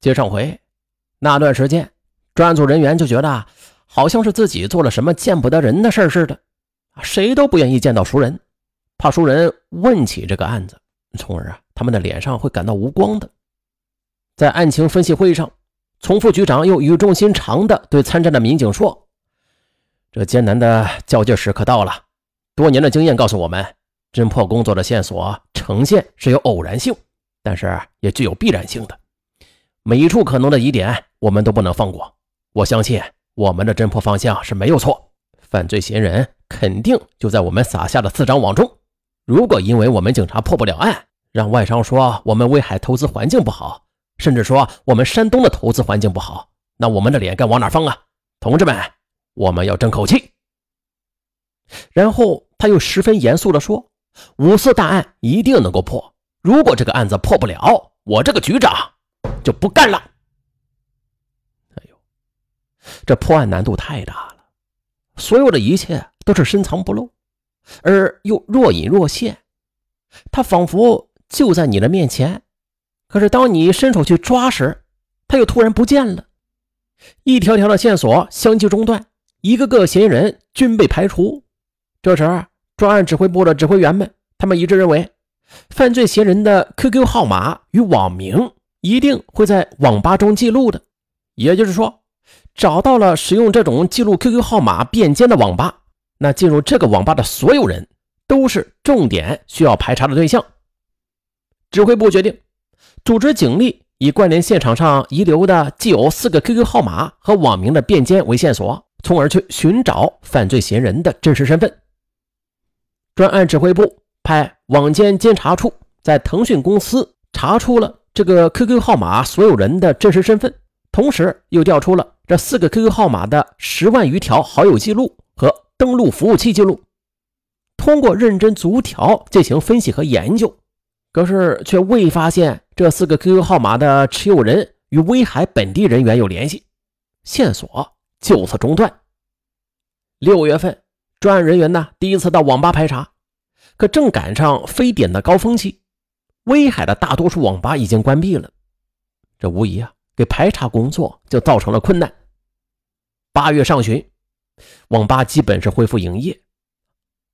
接上回，那段时间，专案组人员就觉得好像是自己做了什么见不得人的事似的，谁都不愿意见到熟人，怕熟人问起这个案子，从而啊，他们的脸上会感到无光的。在案情分析会上，从副局长又语重心长地对参战的民警说：“这艰难的较劲时刻到了，多年的经验告诉我们，侦破工作的线索呈现是有偶然性，但是也具有必然性的。”每一处可能的疑点，我们都不能放过。我相信我们的侦破方向是没有错，犯罪嫌疑人肯定就在我们撒下的四张网中。如果因为我们警察破不了案，让外商说我们威海投资环境不好，甚至说我们山东的投资环境不好，那我们的脸该往哪放啊？同志们，我们要争口气。然后他又十分严肃地说：“五四大案一定能够破。如果这个案子破不了，我这个局长。”就不干了。哎呦，这破案难度太大了，所有的一切都是深藏不露，而又若隐若现，他仿佛就在你的面前，可是当你伸手去抓时，他又突然不见了。一条条的线索相继中断，一个个嫌疑人均被排除。这时，专案指挥部的指挥员们，他们一致认为，犯罪嫌疑人的 QQ 号码与网名。一定会在网吧中记录的，也就是说，找到了使用这种记录 QQ 号码便签的网吧，那进入这个网吧的所有人都是重点需要排查的对象。指挥部决定组织警力，以关联现场上遗留的既有四个 QQ 号码和网名的便签为线索，从而去寻找犯罪嫌疑人的真实身份。专案指挥部派网监监察处在腾讯公司查出了。这个 QQ 号码所有人的真实身份，同时又调出了这四个 QQ 号码的十万余条好友记录和登录服务器记录。通过认真逐条进行分析和研究，可是却未发现这四个 QQ 号码的持有人与威海本地人员有联系，线索就此中断。六月份，专案人员呢第一次到网吧排查，可正赶上非典的高峰期。威海的大多数网吧已经关闭了，这无疑啊给排查工作就造成了困难。八月上旬，网吧基本是恢复营业。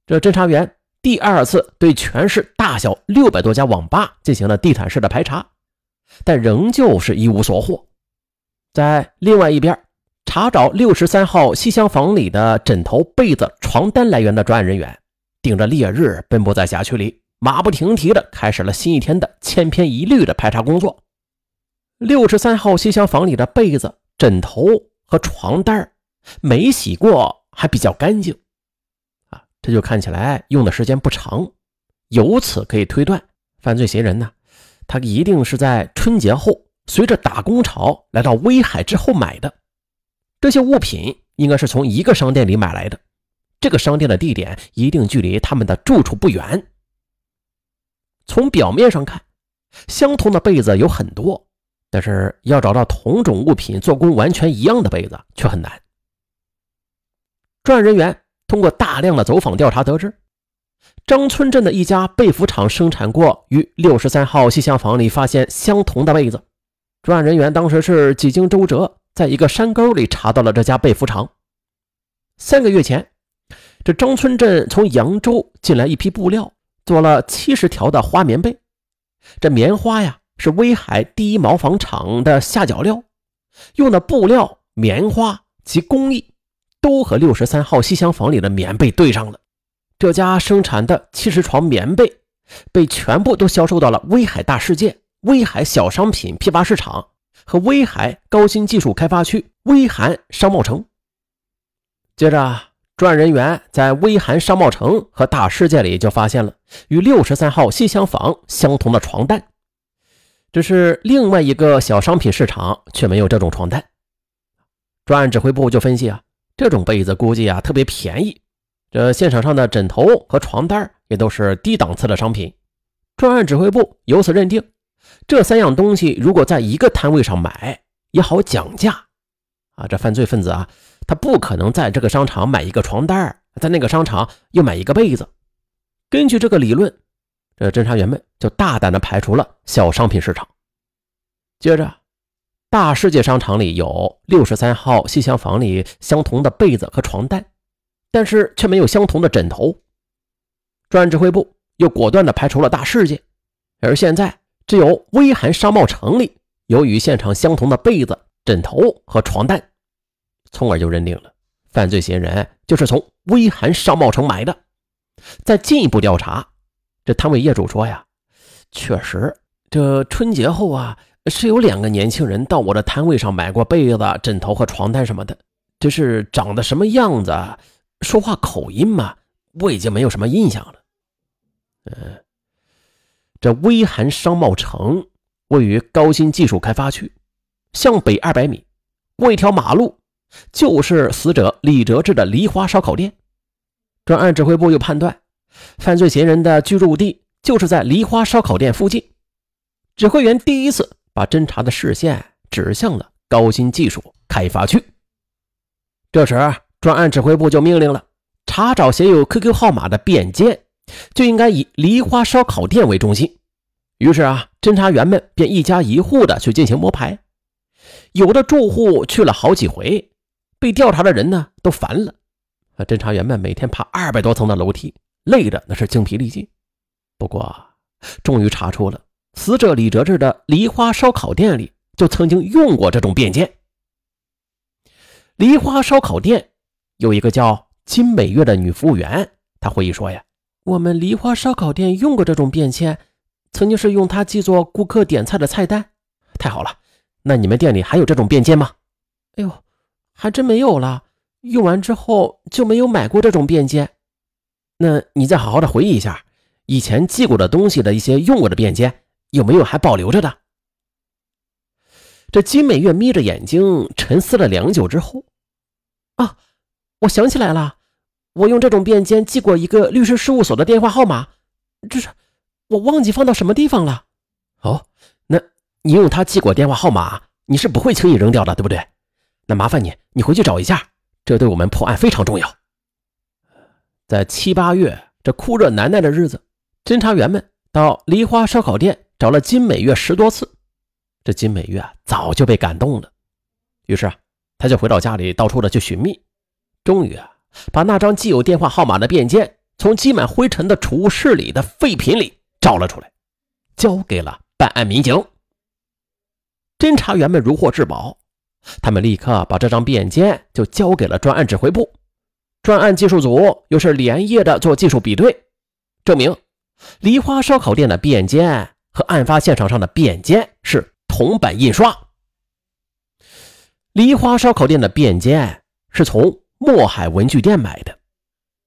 这侦查员第二次对全市大小六百多家网吧进行了地毯式的排查，但仍旧是一无所获。在另外一边，查找六十三号西厢房里的枕头、被子、床单来源的专案人员，顶着烈日奔波在辖区里。马不停蹄地开始了新一天的千篇一律的排查工作。六十三号西厢房里的被子、枕头和床单没洗过，还比较干净，啊，这就看起来用的时间不长。由此可以推断，犯罪嫌疑人呢，他一定是在春节后随着打工潮来到威海之后买的。这些物品应该是从一个商店里买来的，这个商店的地点一定距离他们的住处不远。从表面上看，相同的被子有很多，但是要找到同种物品做工完全一样的被子却很难。专案人员通过大量的走访调查得知，张村镇的一家被服厂生产过与六十三号西厢房里发现相同的被子。专案人员当时是几经周折，在一个山沟里查到了这家被服厂。三个月前，这张村镇从扬州进来一批布料。做了七十条的花棉被，这棉花呀是威海第一毛纺厂的下脚料，用的布料、棉花及工艺都和六十三号西厢房里的棉被对上了。这家生产的七十床棉被被全部都销售到了威海大世界、威海小商品批发市场和威海高新技术开发区威海商贸城。接着。专案人员在威韩商贸城和大世界里就发现了与六十三号西厢房相同的床单，只是另外一个小商品市场却没有这种床单。专案指挥部就分析啊，这种被子估计啊特别便宜，这现场上的枕头和床单也都是低档次的商品。专案指挥部由此认定，这三样东西如果在一个摊位上买也好讲价啊，这犯罪分子啊。他不可能在这个商场买一个床单在那个商场又买一个被子。根据这个理论，这侦查员们就大胆地排除了小商品市场。接着，大世界商场里有六十三号西厢房里相同的被子和床单，但是却没有相同的枕头。专案指挥部又果断地排除了大世界，而现在只有威寒商贸城里有与现场相同的被子、枕头和床单，从而就认定了犯罪嫌疑人就是从威寒商贸城买的。再进一步调查，这摊位业主说呀，确实，这春节后啊，是有两个年轻人到我的摊位上买过被子、枕头和床单什么的，只是长得什么样子、说话口音嘛，我已经没有什么印象了。嗯，这威寒商贸城位于高新技术开发区，向北二百米，过一条马路，就是死者李哲志的梨花烧烤店。专案指挥部又判断，犯罪嫌疑人的居住地就是在梨花烧烤店附近。指挥员第一次把侦查的视线指向了高新技术开发区。这时，专案指挥部就命令了：查找写有 QQ 号码的便笺，就应该以梨花烧烤店为中心。于是啊，侦查员们便一家一户的去进行摸排。有的住户去了好几回，被调查的人呢都烦了。啊！侦查员们每天爬二百多层的楼梯，累的那是精疲力尽。不过，终于查出了死者李哲志的梨花烧烤店里就曾经用过这种便笺。梨花烧烤店有一个叫金美月的女服务员，她回忆说：“呀，我们梨花烧烤店用过这种便签，曾经是用它记作顾客点菜的菜单。”太好了，那你们店里还有这种便签吗？哎呦，还真没有了。用完之后就没有买过这种便笺，那你再好好的回忆一下，以前寄过的东西的一些用过的便笺，有没有还保留着的？这金美月眯着眼睛沉思了良久之后，啊，我想起来了，我用这种便笺寄过一个律师事务所的电话号码，这是我忘记放到什么地方了。哦，那你用它寄过电话号码，你是不会轻易扔掉的，对不对？那麻烦你，你回去找一下。这对我们破案非常重要。在七八月这酷热难耐的日子，侦查员们到梨花烧烤店找了金美月十多次，这金美月啊早就被感动了。于是啊，他就回到家里到处的去寻觅，终于啊，把那张既有电话号码的便笺从积满灰尘的储物室里的废品里找了出来，交给了办案民警。侦查员们如获至宝。他们立刻把这张便笺就交给了专案指挥部，专案技术组又是连夜的做技术比对，证明梨花烧烤店的便笺和案发现场上的便笺是铜版印刷。梨花烧烤店的便笺是从墨海文具店买的，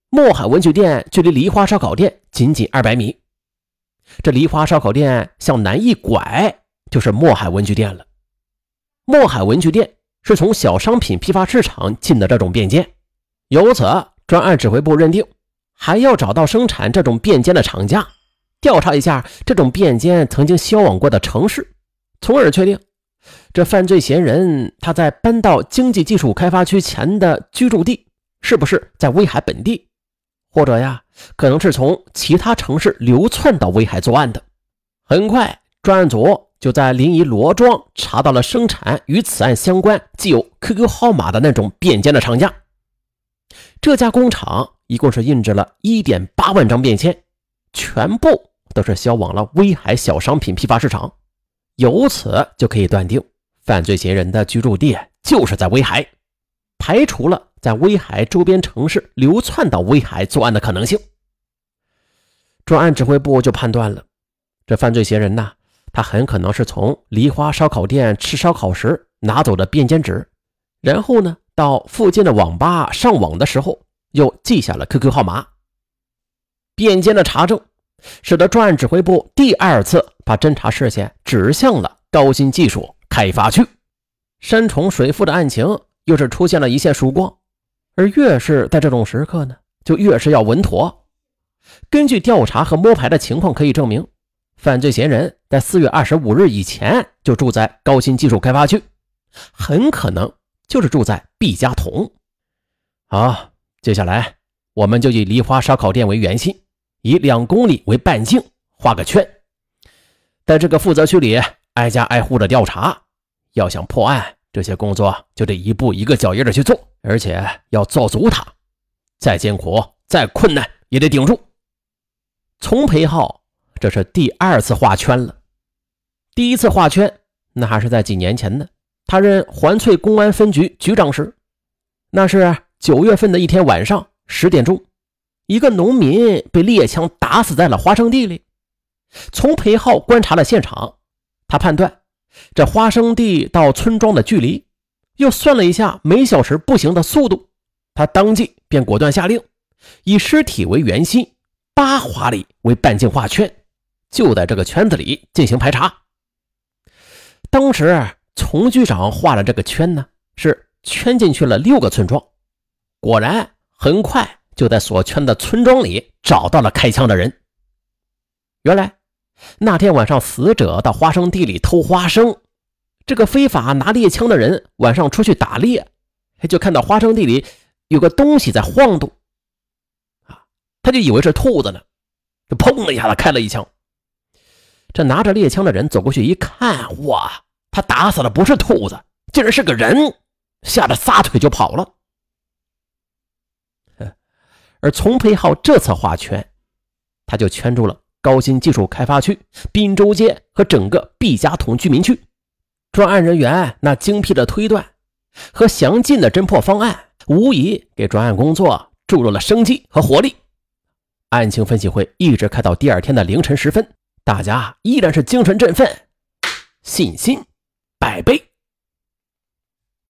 墨海文具店距离梨花烧烤店仅仅二百米，这梨花烧烤店向南一拐就是墨海文具店了。墨海文具店是从小商品批发市场进的这种便笺，由此专案指挥部认定，还要找到生产这种便笺的厂家，调查一下这种便笺曾经销往过的城市，从而确定这犯罪嫌疑人他在搬到经济技术开发区前的居住地是不是在威海本地，或者呀，可能是从其他城市流窜到威海作案的。很快，专案组。就在临沂罗庄查到了生产与此案相关、既有 QQ 号码的那种便签的厂家。这家工厂一共是印制了1.8万张便签，全部都是销往了威海小商品批发市场。由此就可以断定，犯罪嫌疑人的居住地就是在威海，排除了在威海周边城市流窜到威海作案的可能性。专案指挥部就判断了，这犯罪嫌疑人呐。他很可能是从梨花烧烤店吃烧烤时拿走的便笺纸，然后呢，到附近的网吧上网的时候又记下了 QQ 号码。便笺的查证，使得专案指挥部第二次把侦查视线指向了高新技术开发区。山重水复的案情又是出现了一线曙光，而越是在这种时刻呢，就越是要稳妥。根据调查和摸排的情况可以证明。犯罪嫌疑人在四月二十五日以前就住在高新技术开发区，很可能就是住在毕家桐。好，接下来我们就以梨花烧烤店为圆心，以两公里为半径画个圈，在这个负责区里挨家挨户的调查，要想破案，这些工作就得一步一个脚印的去做，而且要做足它，再艰苦再困难也得顶住。丛培浩这是第二次画圈了，第一次画圈那还是在几年前呢，他任环翠公安分局局长时，那是九月份的一天晚上十点钟，一个农民被猎枪打死在了花生地里。从裴浩观察了现场，他判断这花生地到村庄的距离，又算了一下每小时步行的速度，他当即便果断下令，以尸体为圆心，八华里为半径画圈，就在这个圈子里进行排查。当时丛局长画了这个圈呢，是圈进去了六个村庄，果然很快就在所圈的村庄里找到了开枪的人。原来。那天晚上，死者到花生地里偷花生。这个非法拿猎枪的人晚上出去打猎，就看到花生地里有个东西在晃动，啊，他就以为是兔子呢，就砰的一下子开了一枪。这拿着猎枪的人走过去一看，哇，他打死的不是兔子，竟然是个人，吓得撒腿就跑了。而丛培浩这次画圈，他就圈住了。高新技术开发区、滨州街和整个毕家屯居民区，专案人员那精辟的推断和详尽的侦破方案，无疑给专案工作注入了生机和活力。案情分析会一直开到第二天的凌晨时分，大家依然是精神振奋，信心百倍。